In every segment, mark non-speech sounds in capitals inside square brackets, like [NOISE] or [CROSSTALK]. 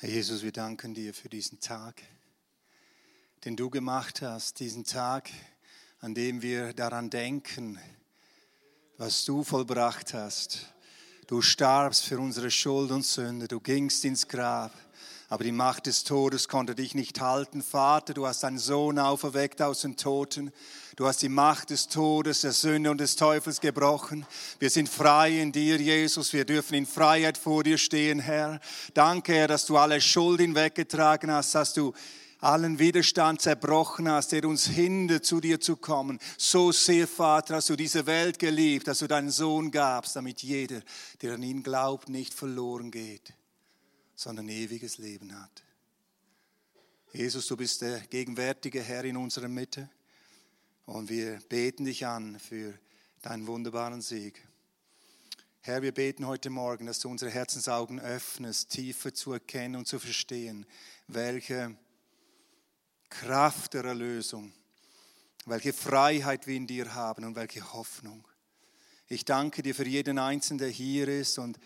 Herr Jesus, wir danken dir für diesen Tag, den du gemacht hast, diesen Tag, an dem wir daran denken, was du vollbracht hast. Du starbst für unsere Schuld und Sünde, du gingst ins Grab, aber die Macht des Todes konnte dich nicht halten. Vater, du hast deinen Sohn auferweckt aus den Toten. Du hast die Macht des Todes, der Sünde und des Teufels gebrochen. Wir sind frei in dir, Jesus. Wir dürfen in Freiheit vor dir stehen, Herr. Danke, Herr, dass du alle Schuld hinweggetragen hast, dass du allen Widerstand zerbrochen hast, der uns hindert, zu dir zu kommen. So sehr, Vater, hast du diese Welt geliebt, dass du deinen Sohn gabst, damit jeder, der an ihn glaubt, nicht verloren geht, sondern ewiges Leben hat. Jesus, du bist der gegenwärtige Herr in unserer Mitte. Und wir beten dich an für deinen wunderbaren Sieg. Herr, wir beten heute Morgen, dass du unsere Herzensaugen öffnest, tiefer zu erkennen und zu verstehen, welche Kraft der Erlösung, welche Freiheit wir in dir haben und welche Hoffnung. Ich danke dir für jeden Einzelnen, der hier ist und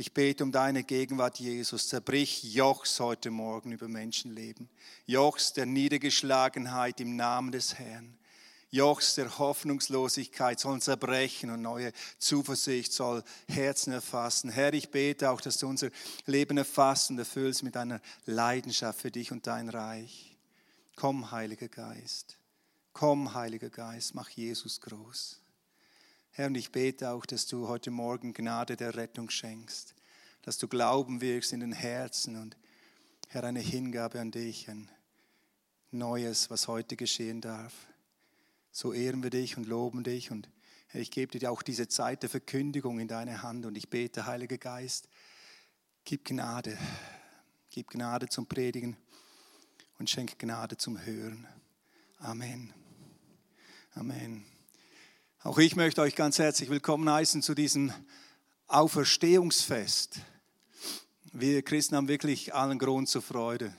ich bete um deine Gegenwart, Jesus. Zerbrich Jochs heute Morgen über Menschenleben. Jochs der Niedergeschlagenheit im Namen des Herrn. Jochs der Hoffnungslosigkeit sollen zerbrechen und neue Zuversicht soll Herzen erfassen. Herr, ich bete auch, dass du unser Leben erfasst und erfüllst mit einer Leidenschaft für dich und dein Reich. Komm, Heiliger Geist. Komm, Heiliger Geist, mach Jesus groß. Herr, und ich bete auch, dass du heute Morgen Gnade der Rettung schenkst, dass du Glauben wirkst in den Herzen und Herr, eine Hingabe an dich, ein Neues, was heute geschehen darf. So ehren wir dich und loben dich. Und Herr, ich gebe dir auch diese Zeit der Verkündigung in deine Hand. Und ich bete, Heiliger Geist, gib Gnade. Gib Gnade zum Predigen und schenk Gnade zum Hören. Amen. Amen. Auch ich möchte euch ganz herzlich willkommen heißen zu diesem Auferstehungsfest. Wir Christen haben wirklich allen Grund zur Freude.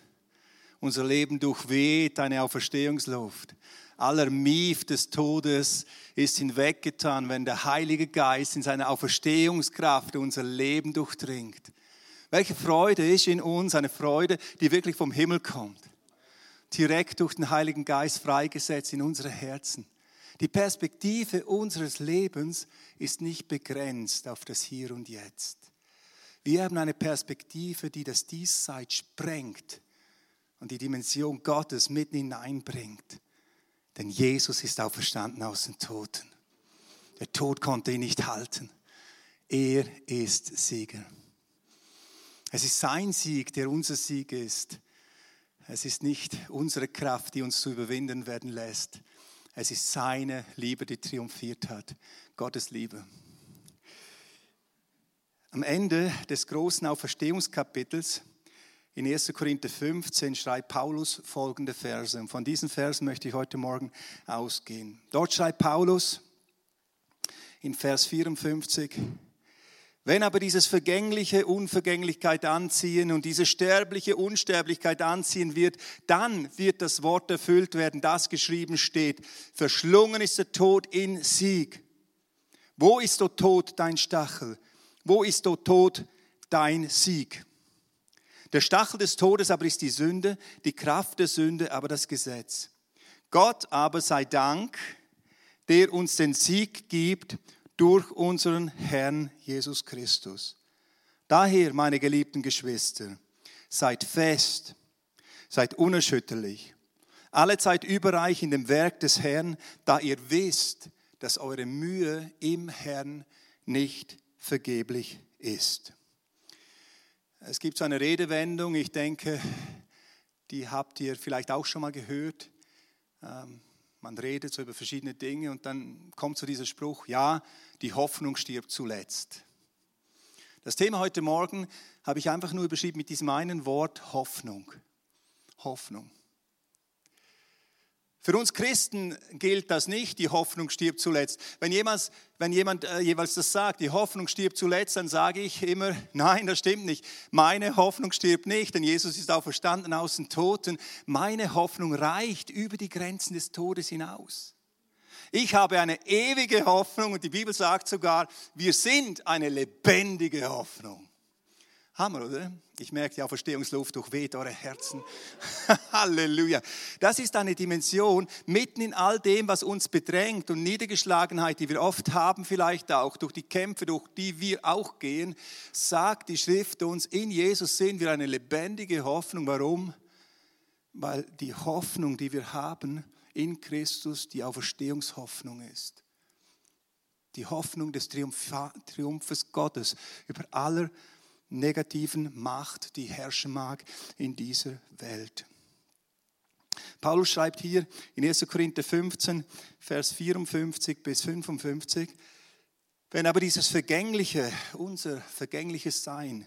Unser Leben durchweht eine Auferstehungsluft aller Mief des Todes ist hinweggetan, wenn der Heilige Geist in seiner Auferstehungskraft unser Leben durchdringt. Welche Freude ist in uns, eine Freude, die wirklich vom Himmel kommt. Direkt durch den Heiligen Geist freigesetzt in unsere Herzen. Die Perspektive unseres Lebens ist nicht begrenzt auf das Hier und Jetzt. Wir haben eine Perspektive, die das Diesseits sprengt und die Dimension Gottes mitten hineinbringt. Denn Jesus ist auferstanden aus den Toten. Der Tod konnte ihn nicht halten. Er ist Sieger. Es ist sein Sieg, der unser Sieg ist. Es ist nicht unsere Kraft, die uns zu überwinden werden lässt. Es ist seine Liebe, die triumphiert hat. Gottes Liebe. Am Ende des großen Auferstehungskapitels in 1. Korinther 15 schreibt Paulus folgende Verse. Und von diesen Versen möchte ich heute Morgen ausgehen. Dort schreibt Paulus in Vers 54, wenn aber dieses vergängliche Unvergänglichkeit anziehen und diese sterbliche Unsterblichkeit anziehen wird, dann wird das Wort erfüllt werden, das geschrieben steht. Verschlungen ist der Tod in Sieg. Wo ist, o Tod, dein Stachel? Wo ist, o Tod, dein Sieg? Der Stachel des Todes aber ist die Sünde, die Kraft der Sünde aber das Gesetz. Gott aber sei Dank, der uns den Sieg gibt durch unseren Herrn Jesus Christus. Daher, meine geliebten Geschwister, seid fest, seid unerschütterlich, alle Zeit überreich in dem Werk des Herrn, da ihr wisst, dass eure Mühe im Herrn nicht vergeblich ist. Es gibt so eine Redewendung, ich denke, die habt ihr vielleicht auch schon mal gehört. Ähm, man redet so über verschiedene Dinge und dann kommt so dieser Spruch, ja, die Hoffnung stirbt zuletzt. Das Thema heute Morgen habe ich einfach nur überschrieben mit diesem einen Wort Hoffnung. Hoffnung. Für uns Christen gilt das nicht, die Hoffnung stirbt zuletzt. Wenn jemand, wenn jemand äh, jeweils das sagt, die Hoffnung stirbt zuletzt, dann sage ich immer, [LAUGHS] nein, das stimmt nicht. Meine Hoffnung stirbt nicht, denn Jesus ist auch verstanden aus den Toten. Meine Hoffnung reicht über die Grenzen des Todes hinaus. Ich habe eine ewige Hoffnung und die Bibel sagt sogar, wir sind eine lebendige Hoffnung. Hammer, oder? Ich merke, die Auferstehungsluft durchweht eure Herzen. [LAUGHS] Halleluja. Das ist eine Dimension mitten in all dem, was uns bedrängt und Niedergeschlagenheit, die wir oft haben, vielleicht auch durch die Kämpfe, durch die wir auch gehen, sagt die Schrift uns, in Jesus sehen wir eine lebendige Hoffnung. Warum? Weil die Hoffnung, die wir haben in Christus, die Auferstehungshoffnung ist. Die Hoffnung des Triumphes Gottes über aller negativen Macht, die herrschen mag in dieser Welt. Paulus schreibt hier in 1. Korinther 15, Vers 54 bis 55, wenn aber dieses Vergängliche, unser vergängliches Sein,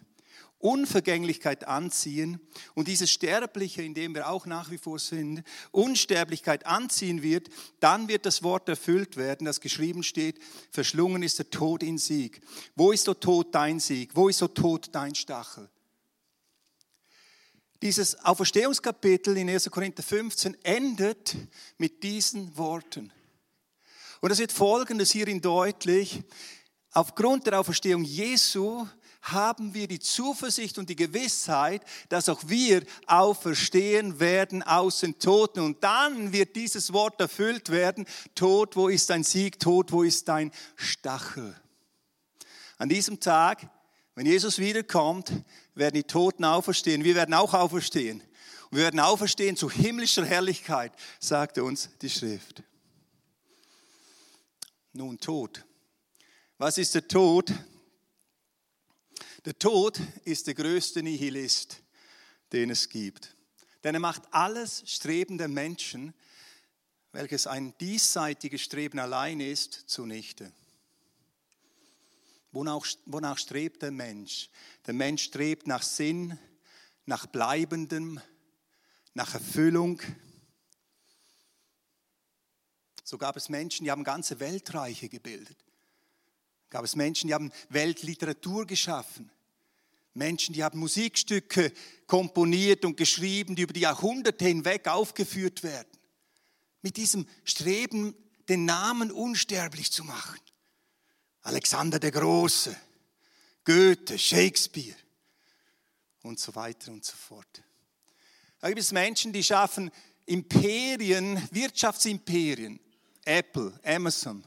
Unvergänglichkeit anziehen und dieses Sterbliche, in dem wir auch nach wie vor sind, Unsterblichkeit anziehen wird, dann wird das Wort erfüllt werden, das geschrieben steht, verschlungen ist der Tod in Sieg. Wo ist, o Tod, dein Sieg? Wo ist, o Tod, dein Stachel? Dieses Auferstehungskapitel in 1. Korinther 15 endet mit diesen Worten. Und es wird Folgendes hierin deutlich. Aufgrund der Auferstehung Jesu haben wir die Zuversicht und die Gewissheit, dass auch wir auferstehen werden aus den Toten. Und dann wird dieses Wort erfüllt werden. Tod, wo ist dein Sieg? Tod, wo ist dein Stachel? An diesem Tag, wenn Jesus wiederkommt, werden die Toten auferstehen. Wir werden auch auferstehen. Und wir werden auferstehen zu himmlischer Herrlichkeit, sagte uns die Schrift. Nun Tod. Was ist der Tod? Der Tod ist der größte Nihilist, den es gibt. Denn er macht alles Streben der Menschen, welches ein diesseitiges Streben allein ist, zunichte. Wonach, wonach strebt der Mensch? Der Mensch strebt nach Sinn, nach Bleibendem, nach Erfüllung. So gab es Menschen, die haben ganze Weltreiche gebildet gab es Menschen, die haben Weltliteratur geschaffen. Menschen, die haben Musikstücke komponiert und geschrieben, die über die Jahrhunderte hinweg aufgeführt werden. Mit diesem Streben, den Namen unsterblich zu machen. Alexander der Große, Goethe, Shakespeare und so weiter und so fort. Da gibt es Menschen, die schaffen Imperien, Wirtschaftsimperien. Apple, Amazon,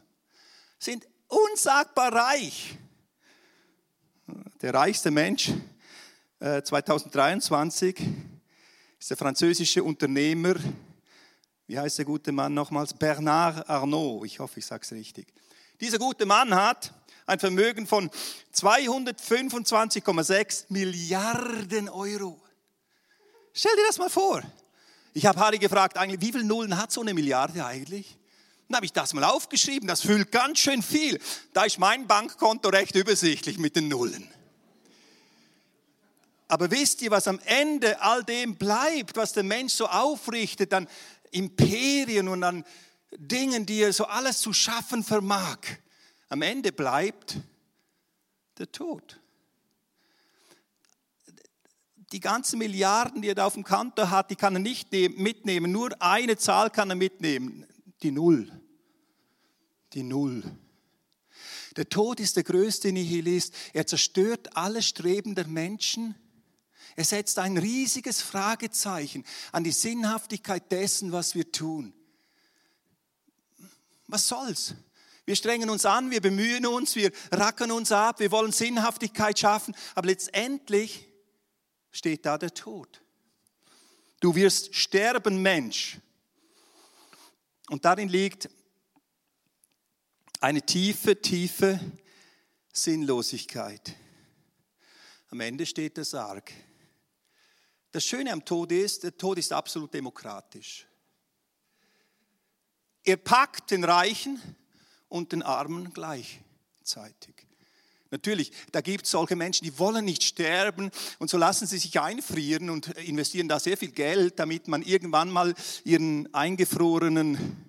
sind unsagbar reich. Der reichste Mensch 2023 äh, ist der französische Unternehmer, wie heißt der gute Mann nochmals? Bernard Arnault, ich hoffe, ich sage es richtig. Dieser gute Mann hat ein Vermögen von 225,6 Milliarden Euro. Stell dir das mal vor. Ich habe Harry gefragt, eigentlich, wie viele Nullen hat so eine Milliarde eigentlich? Dann habe ich das mal aufgeschrieben, das füllt ganz schön viel. Da ist mein Bankkonto recht übersichtlich mit den Nullen. Aber wisst ihr, was am Ende all dem bleibt, was der Mensch so aufrichtet an Imperien und an Dingen, die er so alles zu schaffen vermag? Am Ende bleibt der Tod. Die ganzen Milliarden, die er da auf dem Konto hat, die kann er nicht mitnehmen. Nur eine Zahl kann er mitnehmen die Null. Die Null. Der Tod ist der größte Nihilist. Er zerstört alle Streben der Menschen. Er setzt ein riesiges Fragezeichen an die Sinnhaftigkeit dessen, was wir tun. Was soll's? Wir strengen uns an, wir bemühen uns, wir rackern uns ab, wir wollen Sinnhaftigkeit schaffen, aber letztendlich steht da der Tod. Du wirst sterben, Mensch. Und darin liegt eine tiefe, tiefe Sinnlosigkeit. Am Ende steht der Sarg. Das Schöne am Tod ist, der Tod ist absolut demokratisch. Er packt den Reichen und den Armen gleichzeitig. Natürlich, da gibt es solche Menschen, die wollen nicht sterben und so lassen sie sich einfrieren und investieren da sehr viel Geld, damit man irgendwann mal ihren eingefrorenen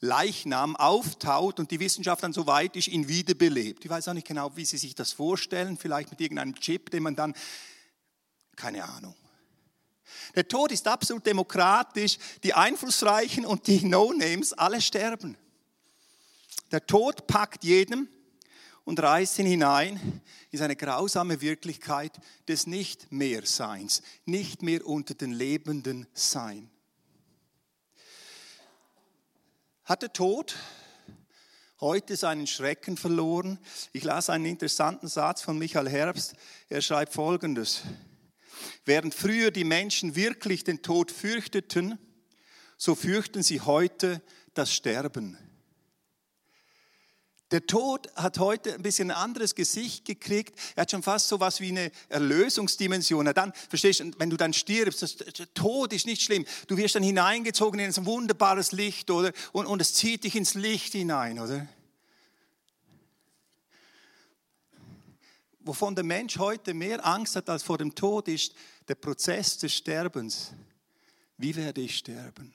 Leichnam auftaut und die Wissenschaft dann so weit ist, ihn wiederbelebt. Ich weiß auch nicht genau, wie Sie sich das vorstellen, vielleicht mit irgendeinem Chip, den man dann, keine Ahnung. Der Tod ist absolut demokratisch, die Einflussreichen und die No-Names alle sterben. Der Tod packt jedem und reißt ihn hinein in seine grausame Wirklichkeit des Nicht-mehr-Seins, nicht mehr unter den Lebenden sein. Hat der Tod heute seinen Schrecken verloren? Ich las einen interessanten Satz von Michael Herbst. Er schreibt Folgendes. Während früher die Menschen wirklich den Tod fürchteten, so fürchten sie heute das Sterben. Der Tod hat heute ein bisschen ein anderes Gesicht gekriegt. Er hat schon fast so was wie eine Erlösungsdimension. Dann, verstehst du, wenn du dann stirbst, das, der Tod ist nicht schlimm. Du wirst dann hineingezogen in ein wunderbares Licht, oder? Und, und es zieht dich ins Licht hinein, oder? Wovon der Mensch heute mehr Angst hat als vor dem Tod, ist der Prozess des Sterbens. Wie werde ich sterben?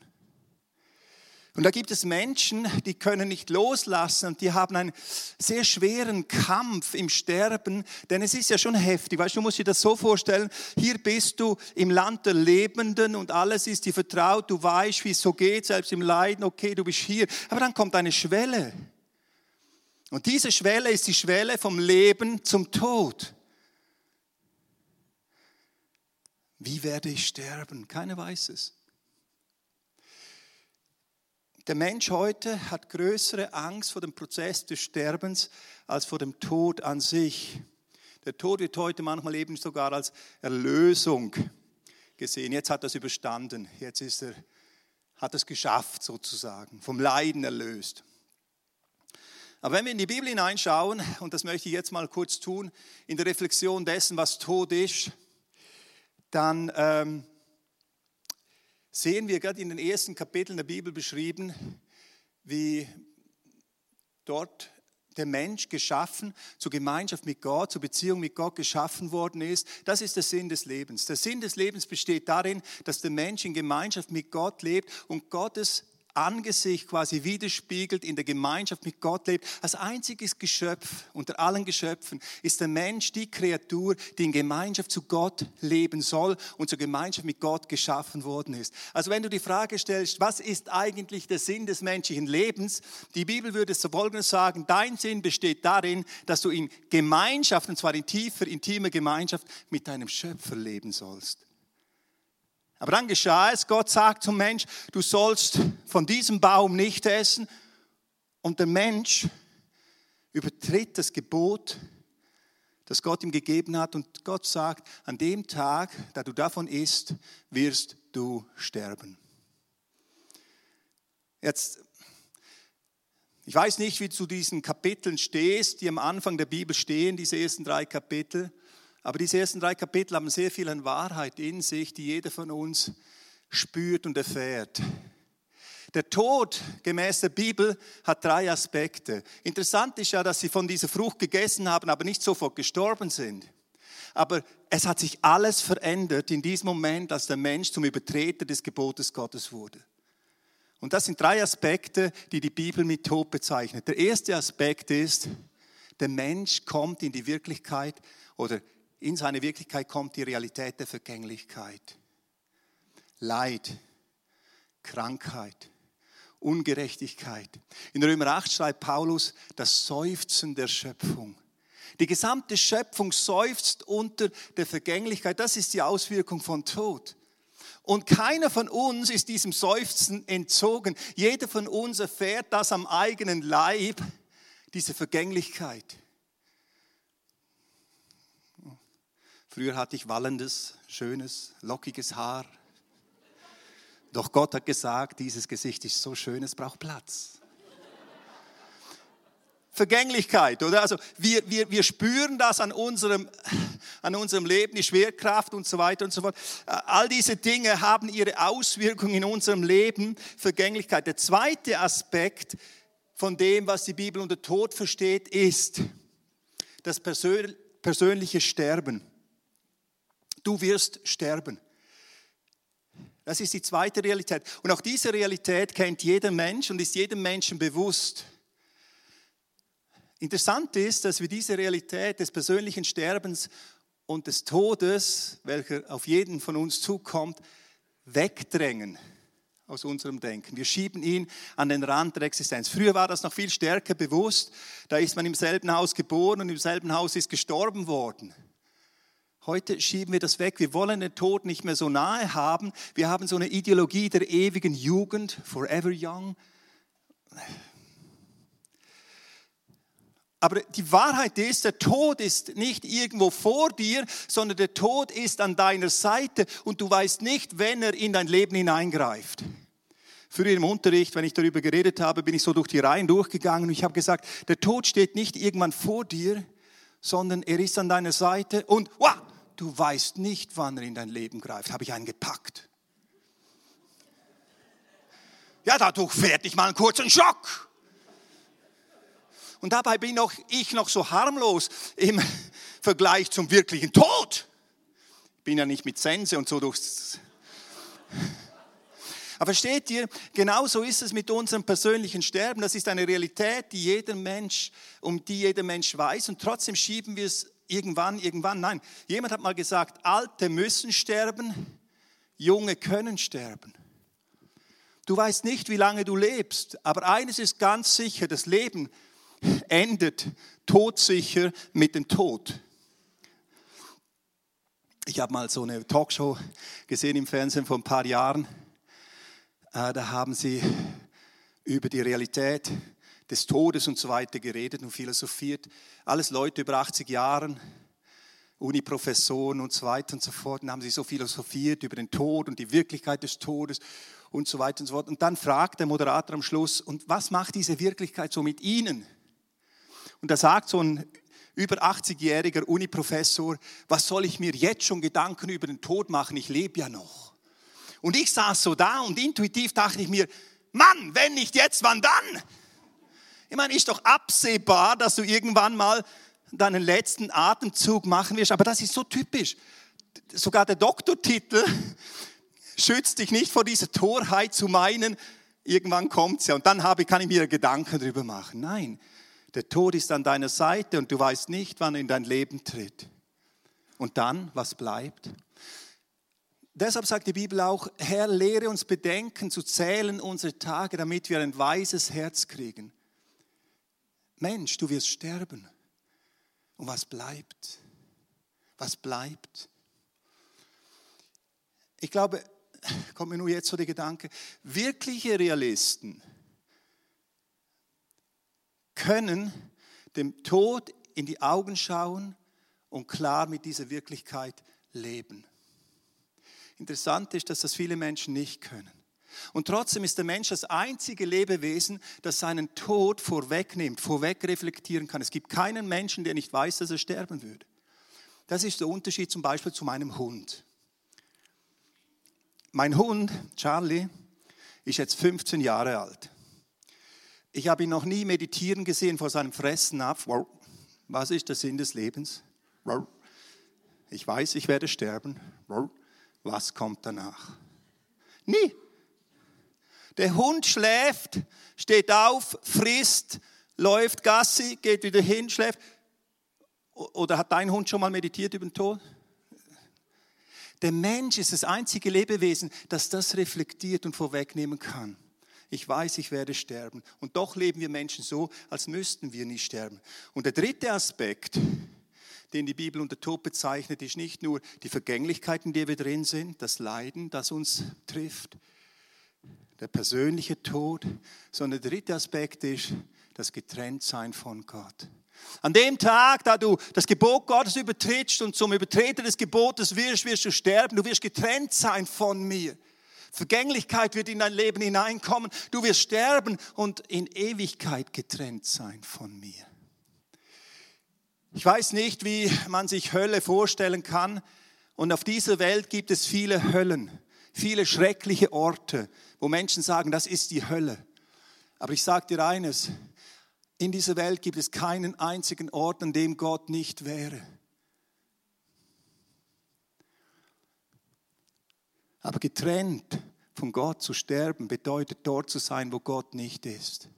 Und da gibt es Menschen, die können nicht loslassen und die haben einen sehr schweren Kampf im Sterben, denn es ist ja schon heftig. Weißt du, du musst dir das so vorstellen, hier bist du im Land der Lebenden und alles ist dir vertraut, du weißt, wie es so geht, selbst im Leiden, okay, du bist hier. Aber dann kommt eine Schwelle. Und diese Schwelle ist die Schwelle vom Leben zum Tod. Wie werde ich sterben? Keiner weiß es. Der Mensch heute hat größere Angst vor dem Prozess des Sterbens als vor dem Tod an sich. Der Tod wird heute manchmal eben sogar als Erlösung gesehen. Jetzt hat er es überstanden. Jetzt ist er, hat es geschafft sozusagen, vom Leiden erlöst. Aber wenn wir in die Bibel hineinschauen, und das möchte ich jetzt mal kurz tun, in der Reflexion dessen, was Tod ist, dann ähm, sehen wir gerade in den ersten Kapiteln der Bibel beschrieben, wie dort der Mensch geschaffen, zur Gemeinschaft mit Gott, zur Beziehung mit Gott geschaffen worden ist. Das ist der Sinn des Lebens. Der Sinn des Lebens besteht darin, dass der Mensch in Gemeinschaft mit Gott lebt und Gottes Angesicht quasi widerspiegelt, in der Gemeinschaft mit Gott lebt. Als einziges Geschöpf unter allen Geschöpfen ist der Mensch die Kreatur, die in Gemeinschaft zu Gott leben soll und zur Gemeinschaft mit Gott geschaffen worden ist. Also wenn du die Frage stellst, was ist eigentlich der Sinn des menschlichen Lebens? Die Bibel würde es so folgendes sagen, dein Sinn besteht darin, dass du in Gemeinschaft, und zwar in tiefer, intimer Gemeinschaft mit deinem Schöpfer leben sollst. Aber dann geschah es, Gott sagt zum Mensch, du sollst von diesem Baum nicht essen. Und der Mensch übertritt das Gebot, das Gott ihm gegeben hat. Und Gott sagt, an dem Tag, da du davon isst, wirst du sterben. Jetzt, ich weiß nicht, wie du zu diesen Kapiteln stehst, die am Anfang der Bibel stehen, diese ersten drei Kapitel. Aber diese ersten drei Kapitel haben sehr viel an Wahrheit in sich, die jeder von uns spürt und erfährt. Der Tod gemäß der Bibel hat drei Aspekte. Interessant ist ja, dass sie von dieser Frucht gegessen haben, aber nicht sofort gestorben sind. Aber es hat sich alles verändert in diesem Moment, als der Mensch zum Übertreter des Gebotes Gottes wurde. Und das sind drei Aspekte, die die Bibel mit Tod bezeichnet. Der erste Aspekt ist, der Mensch kommt in die Wirklichkeit oder in seine Wirklichkeit kommt die Realität der Vergänglichkeit. Leid, Krankheit, Ungerechtigkeit. In Römer 8 schreibt Paulus das Seufzen der Schöpfung. Die gesamte Schöpfung seufzt unter der Vergänglichkeit. Das ist die Auswirkung von Tod. Und keiner von uns ist diesem Seufzen entzogen. Jeder von uns erfährt das am eigenen Leib, diese Vergänglichkeit. Früher hatte ich wallendes, schönes, lockiges Haar. Doch Gott hat gesagt, dieses Gesicht ist so schön, es braucht Platz. Vergänglichkeit, oder? Also wir, wir, wir spüren das an unserem, an unserem Leben, die Schwerkraft und so weiter und so fort. All diese Dinge haben ihre Auswirkungen in unserem Leben. Vergänglichkeit. Der zweite Aspekt von dem, was die Bibel unter Tod versteht, ist das persönliche Sterben du wirst sterben. Das ist die zweite Realität. Und auch diese Realität kennt jeder Mensch und ist jedem Menschen bewusst. Interessant ist, dass wir diese Realität des persönlichen Sterbens und des Todes, welcher auf jeden von uns zukommt, wegdrängen. aus unserem Denken. Wir schieben ihn an den Rand der Existenz. Früher war das noch viel stärker bewusst. Da ist man im selben Haus geboren und im selben Haus ist gestorben worden. Heute schieben wir das weg. Wir wollen den Tod nicht mehr so nahe haben. Wir haben so eine Ideologie der ewigen Jugend, forever young. Aber die Wahrheit ist, der Tod ist nicht irgendwo vor dir, sondern der Tod ist an deiner Seite und du weißt nicht, wenn er in dein Leben hineingreift. Früher im Unterricht, wenn ich darüber geredet habe, bin ich so durch die Reihen durchgegangen und ich habe gesagt, der Tod steht nicht irgendwann vor dir, sondern er ist an deiner Seite und wow, du weißt nicht, wann er in dein Leben greift. Habe ich einen gepackt. Ja, dadurch fährt ich mal einen kurzen Schock. Und dabei bin auch ich noch so harmlos im Vergleich zum wirklichen Tod. Ich bin ja nicht mit Sense und so durchs. Aber versteht ihr, genauso ist es mit unserem persönlichen Sterben. Das ist eine Realität, die jeder Mensch, um die jeder Mensch weiß. Und trotzdem schieben wir es irgendwann, irgendwann. Nein, jemand hat mal gesagt, Alte müssen sterben, Junge können sterben. Du weißt nicht, wie lange du lebst, aber eines ist ganz sicher, das Leben endet todsicher mit dem Tod. Ich habe mal so eine Talkshow gesehen im Fernsehen vor ein paar Jahren. Äh, da haben sie über die Realität des Todes und so weiter geredet und philosophiert. Alles Leute über 80 Jahren, Uniprofessoren und so weiter und so fort. Und haben sie so philosophiert über den Tod und die Wirklichkeit des Todes und so weiter und so fort. Und dann fragt der Moderator am Schluss, und was macht diese Wirklichkeit so mit Ihnen? Und da sagt so ein über 80-jähriger Uniprofessor, was soll ich mir jetzt schon Gedanken über den Tod machen? Ich lebe ja noch. Und ich saß so da und intuitiv dachte ich mir, Mann, wenn nicht jetzt, wann dann? Ich meine, ist doch absehbar, dass du irgendwann mal deinen letzten Atemzug machen wirst, aber das ist so typisch. Sogar der Doktortitel [LAUGHS] schützt dich nicht vor dieser Torheit zu meinen, irgendwann kommt es ja und dann habe, kann ich mir Gedanken darüber machen. Nein, der Tod ist an deiner Seite und du weißt nicht, wann er in dein Leben tritt. Und dann, was bleibt? Deshalb sagt die Bibel auch, Herr, lehre uns bedenken zu zählen unsere Tage, damit wir ein weises Herz kriegen. Mensch, du wirst sterben. Und was bleibt? Was bleibt? Ich glaube, [LAUGHS] kommt mir nur jetzt so der Gedanke, wirkliche Realisten, können dem Tod in die Augen schauen und klar mit dieser Wirklichkeit leben. Interessant ist, dass das viele Menschen nicht können. Und trotzdem ist der Mensch das einzige Lebewesen, das seinen Tod vorwegnimmt, vorweg reflektieren kann. Es gibt keinen Menschen, der nicht weiß, dass er sterben würde. Das ist der Unterschied zum Beispiel zu meinem Hund. Mein Hund, Charlie, ist jetzt 15 Jahre alt. Ich habe ihn noch nie meditieren gesehen vor seinem Fressnapf. Was ist der Sinn des Lebens? Ich weiß, ich werde sterben. Was kommt danach? Nie. Der Hund schläft, steht auf, frisst, läuft Gassi, geht wieder hin, schläft. Oder hat dein Hund schon mal meditiert über den Tod? Der Mensch ist das einzige Lebewesen, das das reflektiert und vorwegnehmen kann ich weiß, ich werde sterben. Und doch leben wir Menschen so, als müssten wir nicht sterben. Und der dritte Aspekt, den die Bibel unter Tod bezeichnet, ist nicht nur die Vergänglichkeit, in der wir drin sind, das Leiden, das uns trifft, der persönliche Tod, sondern der dritte Aspekt ist das Getrenntsein von Gott. An dem Tag, da du das Gebot Gottes übertrittst und zum Übertreter des Gebotes wirst, wirst du sterben. Du wirst getrennt sein von mir. Vergänglichkeit wird in dein Leben hineinkommen. Du wirst sterben und in Ewigkeit getrennt sein von mir. Ich weiß nicht, wie man sich Hölle vorstellen kann. Und auf dieser Welt gibt es viele Höllen, viele schreckliche Orte, wo Menschen sagen, das ist die Hölle. Aber ich sage dir eines, in dieser Welt gibt es keinen einzigen Ort, an dem Gott nicht wäre. Aber getrennt von Gott zu sterben bedeutet dort zu sein, wo Gott nicht ist.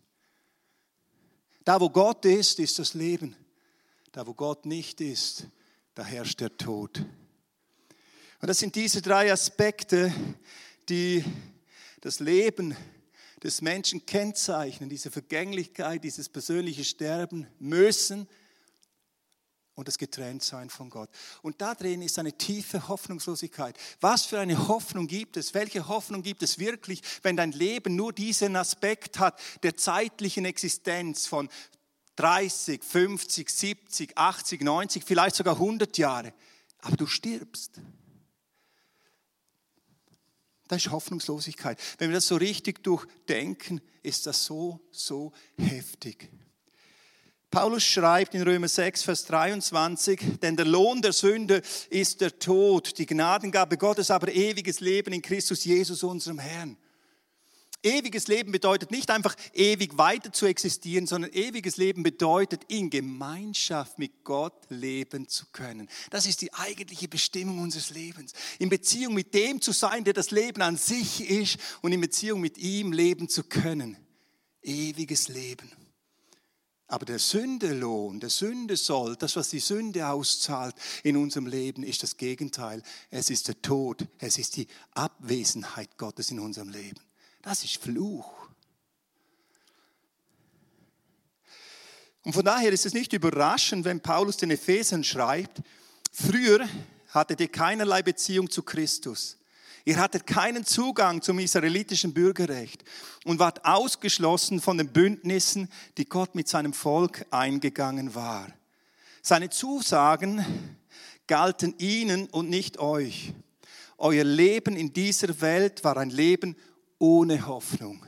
Da, wo Gott ist, ist das Leben. Da, wo Gott nicht ist, da herrscht der Tod. Und das sind diese drei Aspekte, die das Leben des Menschen kennzeichnen, diese Vergänglichkeit, dieses persönliche Sterben müssen und das Getrenntsein von Gott. Und da drin ist eine tiefe Hoffnungslosigkeit. Was für eine Hoffnung gibt es? Welche Hoffnung gibt es wirklich, wenn dein Leben nur diesen Aspekt hat der zeitlichen Existenz von 30, 50, 70, 80, 90, vielleicht sogar 100 Jahre, aber du stirbst. Das ist Hoffnungslosigkeit. Wenn wir das so richtig durchdenken, ist das so, so heftig. Paulus schreibt in Römer 6, Vers 23, denn der Lohn der Sünde ist der Tod, die Gnadengabe Gottes aber ewiges Leben in Christus Jesus, unserem Herrn. Ewiges Leben bedeutet nicht einfach ewig weiter zu existieren, sondern ewiges Leben bedeutet, in Gemeinschaft mit Gott leben zu können. Das ist die eigentliche Bestimmung unseres Lebens. In Beziehung mit dem zu sein, der das Leben an sich ist und in Beziehung mit ihm leben zu können. Ewiges Leben. Aber der Sündelohn, der Sünde soll, das, was die Sünde auszahlt in unserem Leben, ist das Gegenteil. Es ist der Tod, es ist die Abwesenheit Gottes in unserem Leben. Das ist Fluch. Und von daher ist es nicht überraschend, wenn Paulus den Ephesern schreibt, früher hattet ihr keinerlei Beziehung zu Christus. Ihr hattet keinen Zugang zum israelitischen Bürgerrecht und wart ausgeschlossen von den Bündnissen, die Gott mit seinem Volk eingegangen war. Seine Zusagen galten ihnen und nicht euch. Euer Leben in dieser Welt war ein Leben ohne Hoffnung,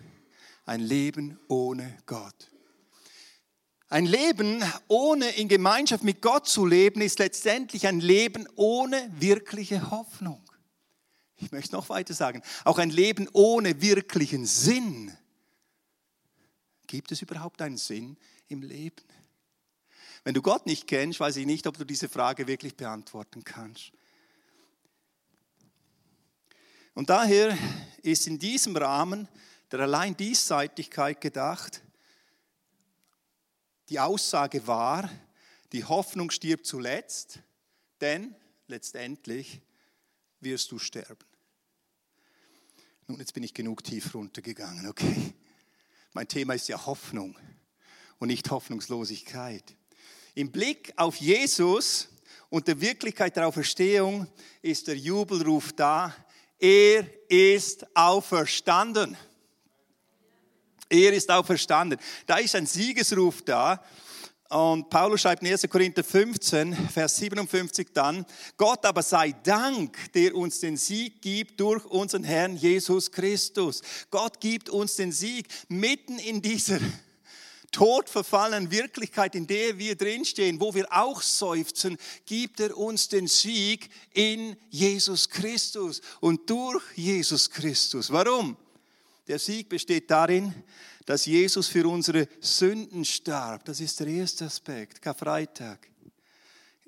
ein Leben ohne Gott. Ein Leben ohne in Gemeinschaft mit Gott zu leben, ist letztendlich ein Leben ohne wirkliche Hoffnung. Ich möchte noch weiter sagen, auch ein Leben ohne wirklichen Sinn. Gibt es überhaupt einen Sinn im Leben? Wenn du Gott nicht kennst, weiß ich nicht, ob du diese Frage wirklich beantworten kannst. Und daher ist in diesem Rahmen der allein Diesseitigkeit gedacht, die Aussage war, die Hoffnung stirbt zuletzt, denn letztendlich wirst du sterben. Nun, jetzt bin ich genug tief runtergegangen, okay? Mein Thema ist ja Hoffnung und nicht Hoffnungslosigkeit. Im Blick auf Jesus und der Wirklichkeit der Auferstehung ist der Jubelruf da, er ist auferstanden. Er ist auferstanden. Da ist ein Siegesruf da. Und Paulus schreibt in 1. Korinther 15, Vers 57 dann, Gott aber sei Dank, der uns den Sieg gibt durch unseren Herrn Jesus Christus. Gott gibt uns den Sieg mitten in dieser todverfallenen Wirklichkeit, in der wir drinstehen, wo wir auch seufzen, gibt er uns den Sieg in Jesus Christus und durch Jesus Christus. Warum? Der Sieg besteht darin, dass Jesus für unsere Sünden starb. Das ist der erste Aspekt, Karfreitag.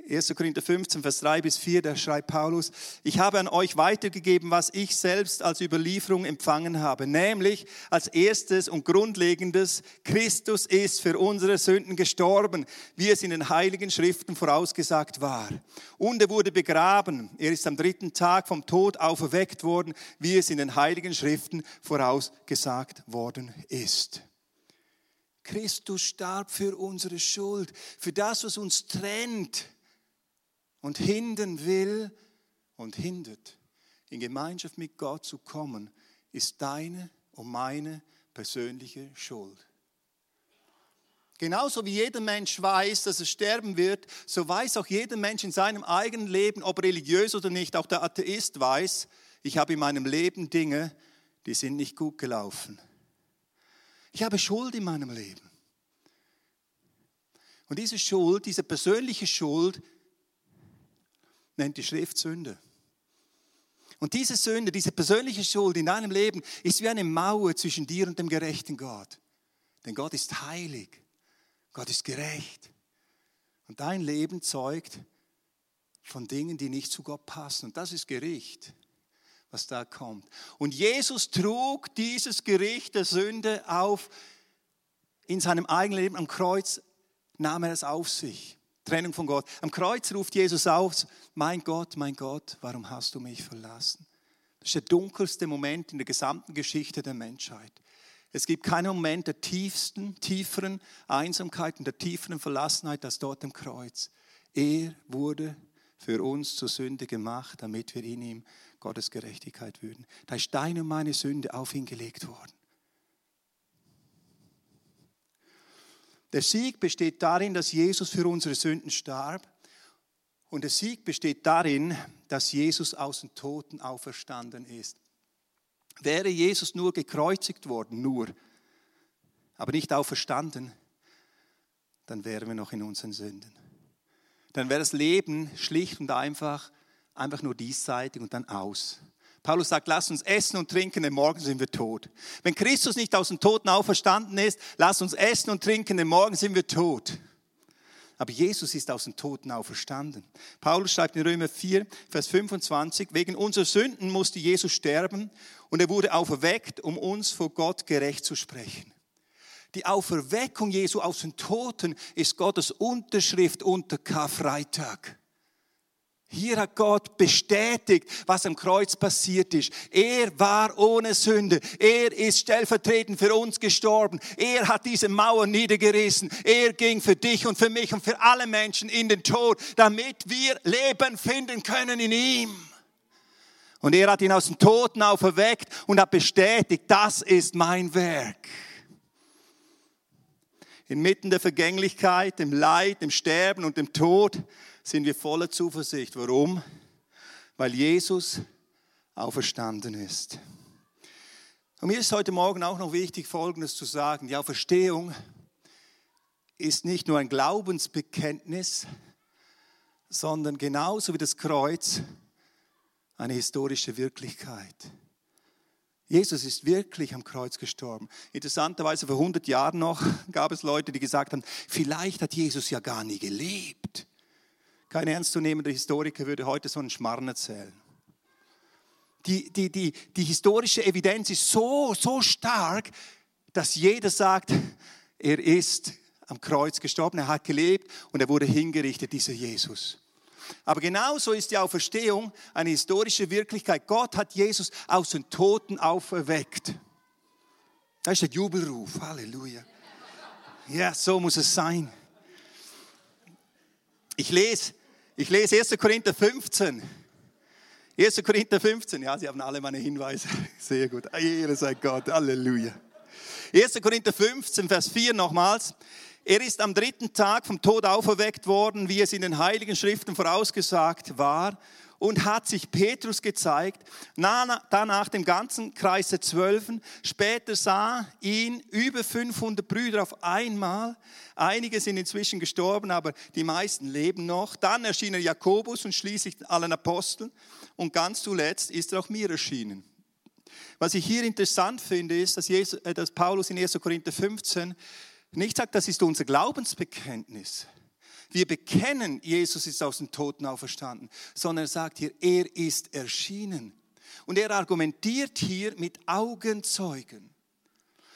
1. Korinther 15, Vers 3 bis 4, da schreibt Paulus, ich habe an euch weitergegeben, was ich selbst als Überlieferung empfangen habe, nämlich als erstes und grundlegendes, Christus ist für unsere Sünden gestorben, wie es in den heiligen Schriften vorausgesagt war. Und er wurde begraben, er ist am dritten Tag vom Tod auferweckt worden, wie es in den heiligen Schriften vorausgesagt worden ist. Christus starb für unsere Schuld, für das, was uns trennt und hindern will und hindert, in Gemeinschaft mit Gott zu kommen, ist deine und meine persönliche Schuld. Genauso wie jeder Mensch weiß, dass er sterben wird, so weiß auch jeder Mensch in seinem eigenen Leben, ob religiös oder nicht, auch der Atheist weiß, ich habe in meinem Leben Dinge, die sind nicht gut gelaufen. Ich habe Schuld in meinem Leben. Und diese Schuld, diese persönliche Schuld, nennt die Schrift Sünde. Und diese Sünde, diese persönliche Schuld in deinem Leben ist wie eine Mauer zwischen dir und dem gerechten Gott. Denn Gott ist heilig, Gott ist gerecht. Und dein Leben zeugt von Dingen, die nicht zu Gott passen. Und das ist Gericht, was da kommt. Und Jesus trug dieses Gericht der Sünde auf in seinem eigenen Leben am Kreuz, nahm er es auf sich. Trennung von Gott. Am Kreuz ruft Jesus aus, mein Gott, mein Gott, warum hast du mich verlassen? Das ist der dunkelste Moment in der gesamten Geschichte der Menschheit. Es gibt keinen Moment der tiefsten, tieferen Einsamkeit und der tieferen Verlassenheit als dort am Kreuz. Er wurde für uns zur Sünde gemacht, damit wir in ihm Gottes Gerechtigkeit würden. Da ist deine und meine Sünde auf ihn gelegt worden. Der Sieg besteht darin, dass Jesus für unsere Sünden starb. Und der Sieg besteht darin, dass Jesus aus den Toten auferstanden ist. Wäre Jesus nur gekreuzigt worden, nur, aber nicht auferstanden, dann wären wir noch in unseren Sünden. Dann wäre das Leben schlicht und einfach, einfach nur diesseitig und dann aus. Paulus sagt, lass uns essen und trinken, denn morgen sind wir tot. Wenn Christus nicht aus den Toten auferstanden ist, lass uns essen und trinken, denn morgen sind wir tot. Aber Jesus ist aus den Toten auferstanden. Paulus schreibt in Römer 4, Vers 25, wegen unserer Sünden musste Jesus sterben und er wurde auferweckt, um uns vor Gott gerecht zu sprechen. Die Auferweckung Jesu aus den Toten ist Gottes Unterschrift unter Karfreitag. Hier hat Gott bestätigt, was am Kreuz passiert ist. Er war ohne Sünde. Er ist stellvertretend für uns gestorben. Er hat diese Mauer niedergerissen. Er ging für dich und für mich und für alle Menschen in den Tod, damit wir Leben finden können in ihm. Und er hat ihn aus den Toten auferweckt und hat bestätigt, das ist mein Werk. Inmitten der Vergänglichkeit, dem Leid, dem Sterben und dem Tod sind wir voller Zuversicht. Warum? Weil Jesus auferstanden ist. Und mir ist heute Morgen auch noch wichtig, Folgendes zu sagen. Die Auferstehung ist nicht nur ein Glaubensbekenntnis, sondern genauso wie das Kreuz eine historische Wirklichkeit. Jesus ist wirklich am Kreuz gestorben. Interessanterweise vor 100 Jahren noch gab es Leute, die gesagt haben, vielleicht hat Jesus ja gar nie gelebt. Kein ernstzunehmender Historiker würde heute so einen Schmarrn erzählen. Die, die, die, die historische Evidenz ist so, so stark, dass jeder sagt, er ist am Kreuz gestorben, er hat gelebt und er wurde hingerichtet, dieser Jesus. Aber genauso ist die Auferstehung eine historische Wirklichkeit. Gott hat Jesus aus den Toten auferweckt. Das ist der Jubelruf. Halleluja. Ja, so muss es sein. Ich lese ich lese 1. Korinther 15. 1. Korinther 15, ja, Sie haben alle meine Hinweise. [LAUGHS] Sehr gut. Ehre sei Gott. Halleluja. 1. Korinther 15, Vers 4 nochmals. Er ist am dritten Tag vom Tod auferweckt worden, wie es in den Heiligen Schriften vorausgesagt war und hat sich Petrus gezeigt, danach dem ganzen Kreis der Zwölfen. Später sah ihn über 500 Brüder auf einmal. Einige sind inzwischen gestorben, aber die meisten leben noch. Dann erschien er Jakobus und schließlich allen Aposteln. Und ganz zuletzt ist er auch mir erschienen. Was ich hier interessant finde, ist, dass, Jesus, äh, dass Paulus in 1. Korinther 15 nicht sagt, das ist unser Glaubensbekenntnis wir bekennen, Jesus ist aus den Toten auferstanden, sondern er sagt hier, er ist erschienen. Und er argumentiert hier mit Augenzeugen.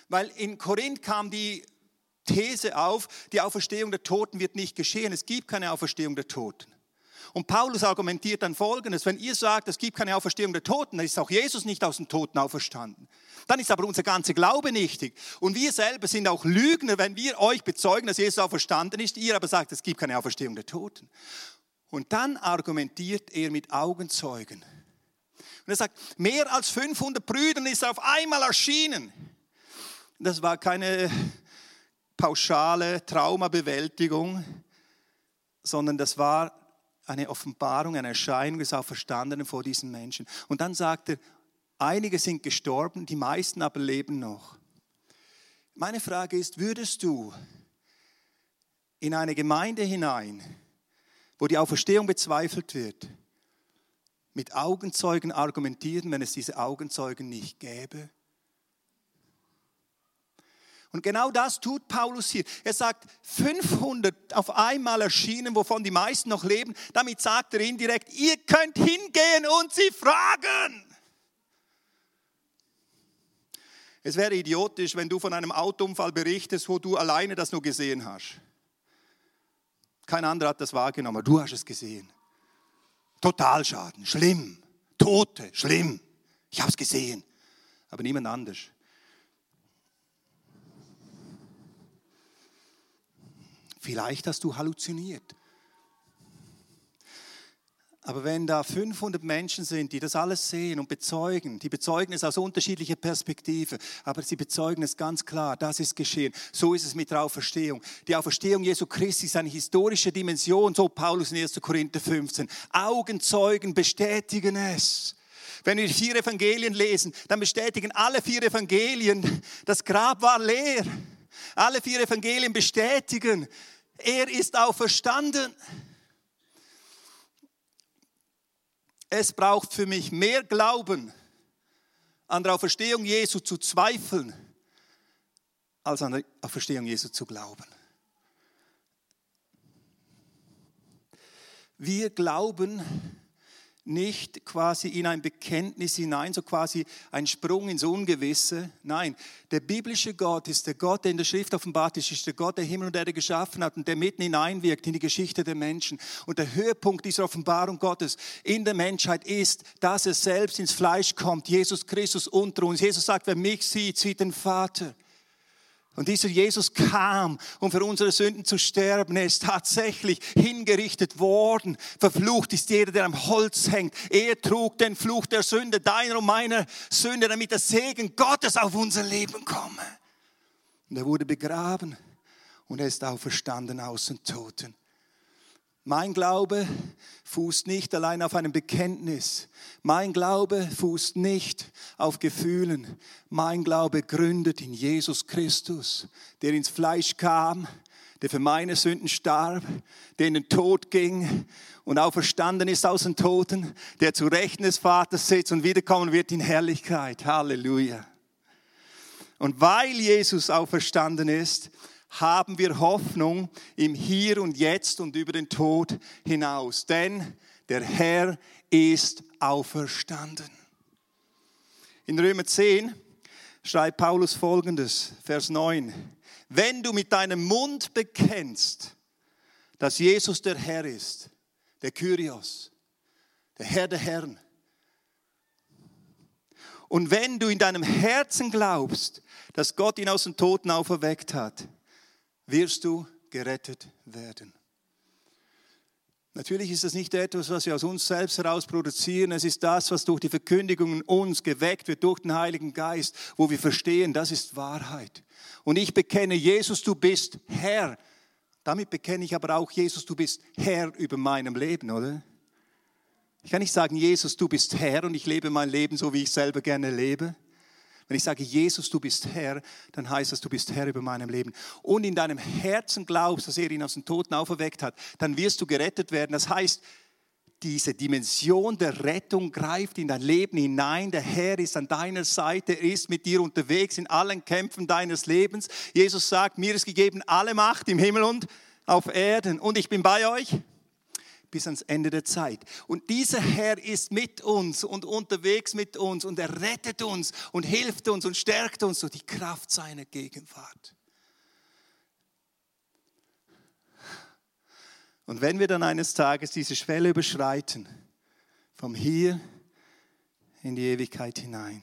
Weil in Korinth kam die These auf, die Auferstehung der Toten wird nicht geschehen. Es gibt keine Auferstehung der Toten. Und Paulus argumentiert dann Folgendes, wenn ihr sagt, es gibt keine Auferstehung der Toten, dann ist auch Jesus nicht aus den Toten auferstanden. Dann ist aber unser ganzer Glaube nichtig. Und wir selber sind auch Lügner, wenn wir euch bezeugen, dass Jesus auferstanden ist, ihr aber sagt, es gibt keine Auferstehung der Toten. Und dann argumentiert er mit Augenzeugen. Und er sagt, mehr als 500 Brüdern ist auf einmal erschienen. Das war keine pauschale Traumabewältigung, sondern das war eine Offenbarung, eine Erscheinung des Auferstandenen vor diesen Menschen. Und dann sagt er, einige sind gestorben, die meisten aber leben noch. Meine Frage ist, würdest du in eine Gemeinde hinein, wo die Auferstehung bezweifelt wird, mit Augenzeugen argumentieren, wenn es diese Augenzeugen nicht gäbe? Und genau das tut Paulus hier. Er sagt, 500 auf einmal erschienen, wovon die meisten noch leben. Damit sagt er indirekt, ihr könnt hingehen und sie fragen. Es wäre idiotisch, wenn du von einem Autounfall berichtest, wo du alleine das nur gesehen hast. Kein anderer hat das wahrgenommen, du hast es gesehen. Totalschaden, schlimm. Tote, schlimm. Ich habe es gesehen, aber niemand anders. Vielleicht hast du halluziniert. Aber wenn da 500 Menschen sind, die das alles sehen und bezeugen, die bezeugen es aus unterschiedlicher Perspektive, aber sie bezeugen es ganz klar, das ist geschehen. So ist es mit der Auferstehung. Die Auferstehung Jesu Christi ist eine historische Dimension, so Paulus in 1. Korinther 15. Augenzeugen bestätigen es. Wenn wir vier Evangelien lesen, dann bestätigen alle vier Evangelien, das Grab war leer. Alle vier Evangelien bestätigen, er ist auferstanden. Es braucht für mich mehr Glauben, an der Auferstehung Jesu zu zweifeln, als an der Auferstehung Jesu zu glauben. Wir glauben, nicht quasi in ein Bekenntnis hinein, so quasi ein Sprung ins Ungewisse. Nein, der biblische Gott ist der Gott, der in der Schrift offenbart ist, ist der Gott, der Himmel und Erde geschaffen hat und der mitten hineinwirkt in die Geschichte der Menschen. Und der Höhepunkt dieser Offenbarung Gottes in der Menschheit ist, dass er selbst ins Fleisch kommt, Jesus Christus unter uns. Jesus sagt, wer mich sieht, sieht den Vater. Und dieser Jesus kam, um für unsere Sünden zu sterben. Er ist tatsächlich hingerichtet worden. Verflucht ist jeder, der am Holz hängt. Er trug den Fluch der Sünde, deiner und meiner Sünde, damit der Segen Gottes auf unser Leben komme. Und er wurde begraben und er ist auferstanden aus den Toten. Mein Glaube fußt nicht allein auf einem Bekenntnis. Mein Glaube fußt nicht auf Gefühlen. Mein Glaube gründet in Jesus Christus, der ins Fleisch kam, der für meine Sünden starb, der in den Tod ging und auferstanden ist aus den Toten, der zu Rechten des Vaters sitzt und wiederkommen wird in Herrlichkeit. Halleluja. Und weil Jesus auferstanden ist, haben wir Hoffnung im Hier und Jetzt und über den Tod hinaus. Denn der Herr ist auferstanden. In Römer 10 schreibt Paulus folgendes, Vers 9. Wenn du mit deinem Mund bekennst, dass Jesus der Herr ist, der Kyrios, der Herr der Herren, und wenn du in deinem Herzen glaubst, dass Gott ihn aus den Toten auferweckt hat, wirst du gerettet werden. Natürlich ist das nicht etwas, was wir aus uns selbst heraus produzieren. Es ist das, was durch die Verkündigung in uns geweckt wird, durch den Heiligen Geist, wo wir verstehen, das ist Wahrheit. Und ich bekenne, Jesus, du bist Herr. Damit bekenne ich aber auch, Jesus, du bist Herr über meinem Leben, oder? Ich kann nicht sagen, Jesus, du bist Herr und ich lebe mein Leben so, wie ich selber gerne lebe. Wenn ich sage, Jesus, du bist Herr, dann heißt das, du bist Herr über meinem Leben. Und in deinem Herzen glaubst, dass er ihn aus den Toten auferweckt hat, dann wirst du gerettet werden. Das heißt, diese Dimension der Rettung greift in dein Leben hinein. Der Herr ist an deiner Seite, er ist mit dir unterwegs in allen Kämpfen deines Lebens. Jesus sagt, mir ist gegeben alle Macht im Himmel und auf Erden und ich bin bei euch bis ans Ende der Zeit. Und dieser Herr ist mit uns und unterwegs mit uns und er rettet uns und hilft uns und stärkt uns durch die Kraft seiner Gegenwart. Und wenn wir dann eines Tages diese Schwelle überschreiten, vom Hier in die Ewigkeit hinein,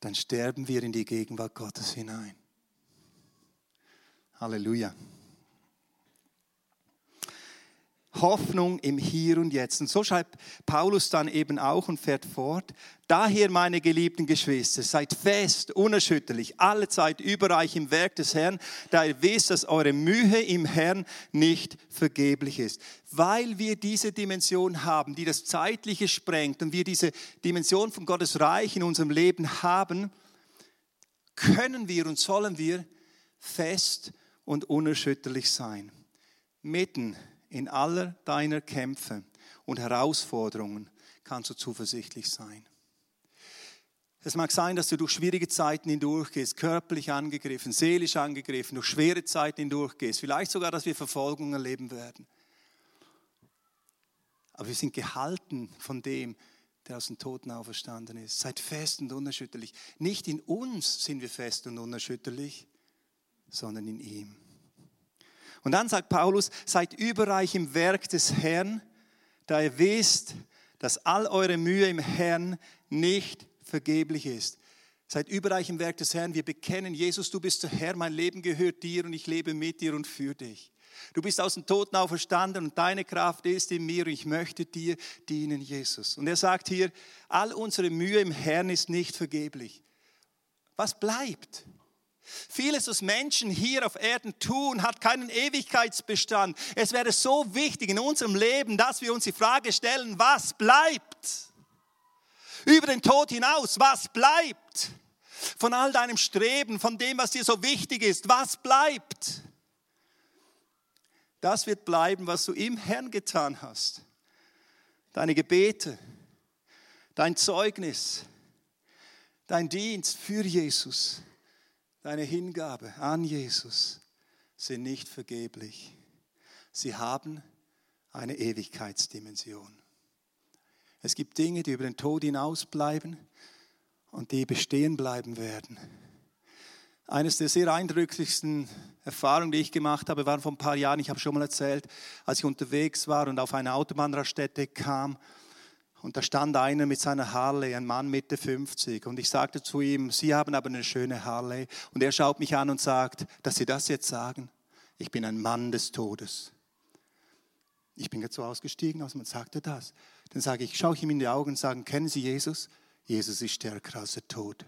dann sterben wir in die Gegenwart Gottes hinein. Halleluja. Hoffnung im Hier und Jetzt. Und so schreibt Paulus dann eben auch und fährt fort. Daher, meine geliebten Geschwister, seid fest, unerschütterlich, alle Zeit überreich im Werk des Herrn, da ihr wisst, dass eure Mühe im Herrn nicht vergeblich ist. Weil wir diese Dimension haben, die das Zeitliche sprengt und wir diese Dimension von Gottes Reich in unserem Leben haben, können wir und sollen wir fest und unerschütterlich sein. Mitten in aller deiner Kämpfe und Herausforderungen kannst du zuversichtlich sein. Es mag sein, dass du durch schwierige Zeiten hindurchgehst, körperlich angegriffen, seelisch angegriffen, durch schwere Zeiten hindurchgehst, vielleicht sogar, dass wir Verfolgung erleben werden. Aber wir sind gehalten von dem, der aus den Toten auferstanden ist. Seid fest und unerschütterlich. Nicht in uns sind wir fest und unerschütterlich, sondern in ihm. Und dann sagt Paulus, seid überreich im Werk des Herrn, da ihr wisst, dass all eure Mühe im Herrn nicht vergeblich ist. Seid überreich im Werk des Herrn. Wir bekennen, Jesus, du bist der Herr, mein Leben gehört dir und ich lebe mit dir und für dich. Du bist aus dem Toten auferstanden und deine Kraft ist in mir und ich möchte dir dienen, Jesus. Und er sagt hier, all unsere Mühe im Herrn ist nicht vergeblich. Was bleibt? Vieles, was Menschen hier auf Erden tun, hat keinen Ewigkeitsbestand. Es wäre so wichtig in unserem Leben, dass wir uns die Frage stellen, was bleibt? Über den Tod hinaus, was bleibt? Von all deinem Streben, von dem, was dir so wichtig ist, was bleibt? Das wird bleiben, was du im Herrn getan hast. Deine Gebete, dein Zeugnis, dein Dienst für Jesus deine Hingabe an Jesus sind nicht vergeblich. Sie haben eine Ewigkeitsdimension. Es gibt Dinge, die über den Tod hinausbleiben und die bestehen bleiben werden. Eines der sehr eindrücklichsten Erfahrungen, die ich gemacht habe, waren vor ein paar Jahren, ich habe schon mal erzählt, als ich unterwegs war und auf eine Autobahnraststätte kam und da stand einer mit seiner Harley, ein Mann Mitte 50. Und ich sagte zu ihm, Sie haben aber eine schöne Harley. Und er schaut mich an und sagt, dass Sie das jetzt sagen? Ich bin ein Mann des Todes. Ich bin jetzt so ausgestiegen, als man sagte das. Dann sage ich, schaue ich ihm in die Augen und sage, kennen Sie Jesus? Jesus ist stärker als der Tod.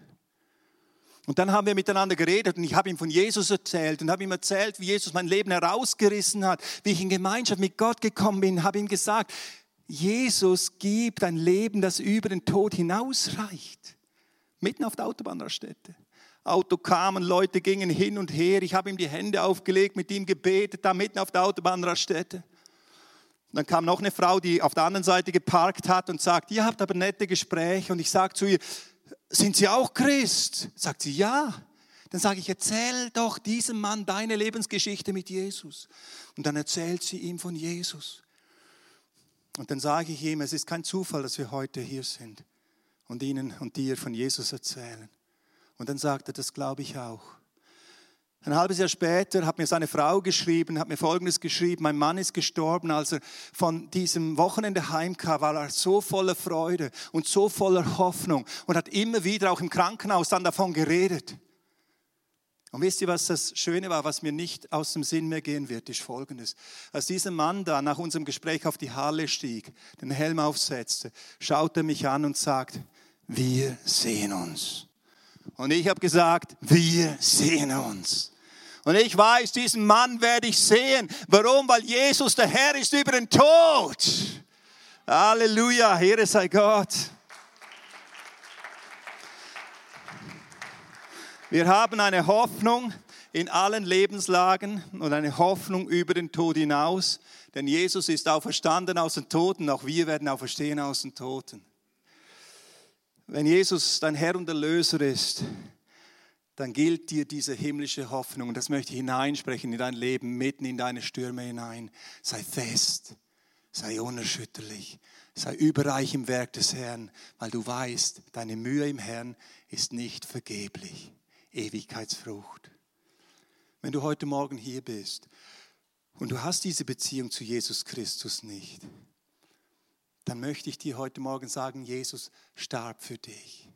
Und dann haben wir miteinander geredet und ich habe ihm von Jesus erzählt und habe ihm erzählt, wie Jesus mein Leben herausgerissen hat, wie ich in Gemeinschaft mit Gott gekommen bin, habe ihm gesagt, Jesus gibt ein Leben, das über den Tod hinausreicht. Mitten auf der Autobahnraststätte. Auto kamen, Leute gingen hin und her. Ich habe ihm die Hände aufgelegt, mit ihm gebetet, da mitten auf der Autobahnraststätte. Dann kam noch eine Frau, die auf der anderen Seite geparkt hat und sagt, ihr habt aber nette Gespräche. Und ich sage zu ihr, sind Sie auch Christ? Sagt sie, ja. Dann sage ich, erzähl doch diesem Mann deine Lebensgeschichte mit Jesus. Und dann erzählt sie ihm von Jesus. Und dann sage ich ihm, es ist kein Zufall, dass wir heute hier sind und Ihnen und dir von Jesus erzählen. Und dann sagt er, das glaube ich auch. Ein halbes Jahr später hat mir seine Frau geschrieben, hat mir Folgendes geschrieben, mein Mann ist gestorben, als er von diesem Wochenende heimkam, war er so voller Freude und so voller Hoffnung und hat immer wieder auch im Krankenhaus dann davon geredet. Und wisst ihr, was das Schöne war, was mir nicht aus dem Sinn mehr gehen wird, ist folgendes. Als dieser Mann da nach unserem Gespräch auf die Halle stieg, den Helm aufsetzte, schaut er mich an und sagt, wir sehen uns. Und ich habe gesagt, wir sehen uns. Und ich weiß, diesen Mann werde ich sehen. Warum? Weil Jesus der Herr ist über den Tod. Halleluja, Ehre sei Gott. Wir haben eine Hoffnung in allen Lebenslagen und eine Hoffnung über den Tod hinaus, denn Jesus ist auferstanden aus den Toten, auch wir werden auferstehen aus den Toten. Wenn Jesus dein Herr und Erlöser ist, dann gilt dir diese himmlische Hoffnung und das möchte ich hineinsprechen in dein Leben, mitten in deine Stürme hinein. Sei fest, sei unerschütterlich, sei überreich im Werk des Herrn, weil du weißt, deine Mühe im Herrn ist nicht vergeblich. Ewigkeitsfrucht. Wenn du heute Morgen hier bist und du hast diese Beziehung zu Jesus Christus nicht, dann möchte ich dir heute Morgen sagen, Jesus starb für dich.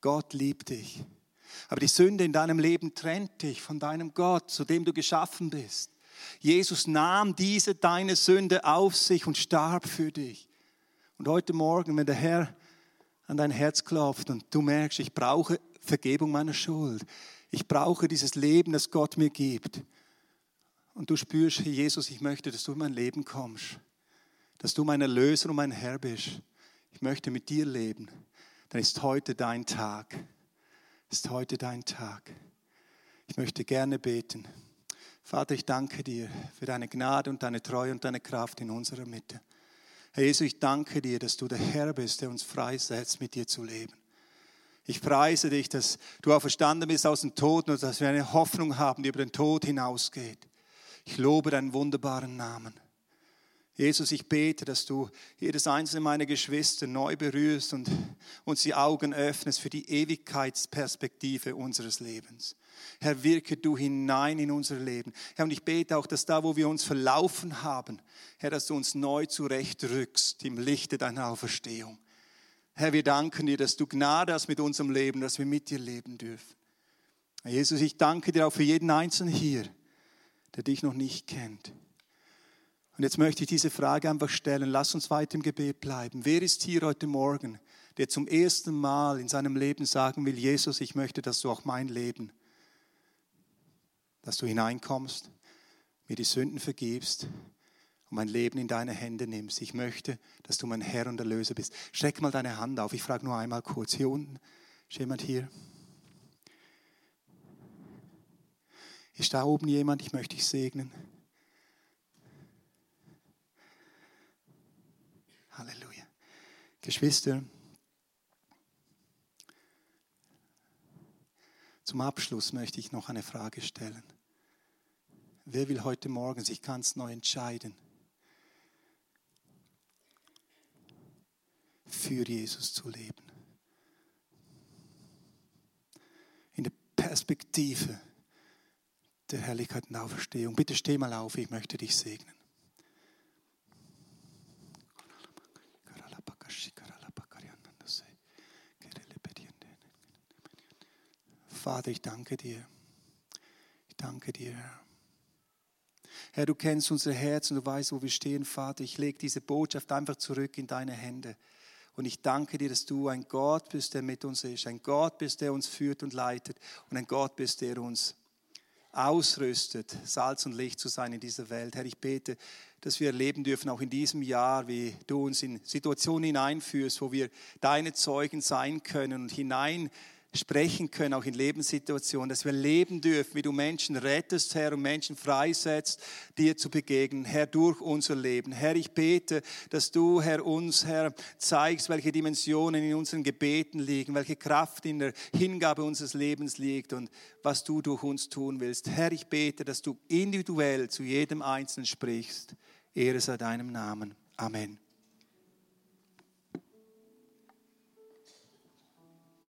Gott liebt dich. Aber die Sünde in deinem Leben trennt dich von deinem Gott, zu dem du geschaffen bist. Jesus nahm diese deine Sünde auf sich und starb für dich. Und heute Morgen, wenn der Herr an dein Herz klopft und du merkst, ich brauche Vergebung meiner Schuld. Ich brauche dieses Leben, das Gott mir gibt. Und du spürst, Jesus, ich möchte, dass du in mein Leben kommst. Dass du mein Erlöser und mein Herr bist. Ich möchte mit dir leben. Dann ist heute dein Tag. Ist heute dein Tag. Ich möchte gerne beten. Vater, ich danke dir für deine Gnade und deine Treue und deine Kraft in unserer Mitte. Herr Jesus, ich danke dir, dass du der Herr bist, der uns freisetzt, mit dir zu leben. Ich preise dich, dass du auch verstanden bist aus dem Tod und dass wir eine Hoffnung haben, die über den Tod hinausgeht. Ich lobe deinen wunderbaren Namen. Jesus, ich bete, dass du jedes einzelne meiner Geschwister neu berührst und uns die Augen öffnest für die Ewigkeitsperspektive unseres Lebens. Herr, wirke du hinein in unser Leben. Herr, und ich bete auch, dass da, wo wir uns verlaufen haben, Herr, dass du uns neu zurechtrückst im Lichte deiner Auferstehung. Herr, wir danken dir, dass du Gnade hast mit unserem Leben, dass wir mit dir leben dürfen. Herr Jesus, ich danke dir auch für jeden Einzelnen hier, der dich noch nicht kennt. Und jetzt möchte ich diese Frage einfach stellen. Lass uns weiter im Gebet bleiben. Wer ist hier heute Morgen, der zum ersten Mal in seinem Leben sagen will, Jesus, ich möchte, dass du auch mein Leben, dass du hineinkommst, mir die Sünden vergibst und mein Leben in deine Hände nimmst. Ich möchte, dass du mein Herr und Erlöser bist. Streck mal deine Hand auf. Ich frage nur einmal kurz. Hier unten ist jemand hier? Ist da oben jemand? Ich möchte dich segnen. Halleluja. Geschwister, zum Abschluss möchte ich noch eine Frage stellen. Wer will heute Morgen sich ganz neu entscheiden? für Jesus zu leben. In der Perspektive der Herrlichkeit und Auferstehung. Bitte steh mal auf, ich möchte dich segnen. Vater, ich danke dir. Ich danke dir, Herr. Herr, du kennst unser Herz und du weißt, wo wir stehen, Vater. Ich lege diese Botschaft einfach zurück in deine Hände. Und ich danke dir, dass du ein Gott bist, der mit uns ist. Ein Gott bist, der uns führt und leitet. Und ein Gott bist, der uns ausrüstet, Salz und Licht zu sein in dieser Welt. Herr, ich bete, dass wir erleben dürfen, auch in diesem Jahr, wie du uns in Situationen hineinführst, wo wir deine Zeugen sein können und hinein sprechen können, auch in Lebenssituationen, dass wir leben dürfen, wie du Menschen rettest, Herr, und Menschen freisetzt, dir zu begegnen, Herr, durch unser Leben. Herr, ich bete, dass du, Herr, uns, Herr, zeigst, welche Dimensionen in unseren Gebeten liegen, welche Kraft in der Hingabe unseres Lebens liegt und was du durch uns tun willst. Herr, ich bete, dass du individuell zu jedem Einzelnen sprichst. Ehre sei deinem Namen. Amen.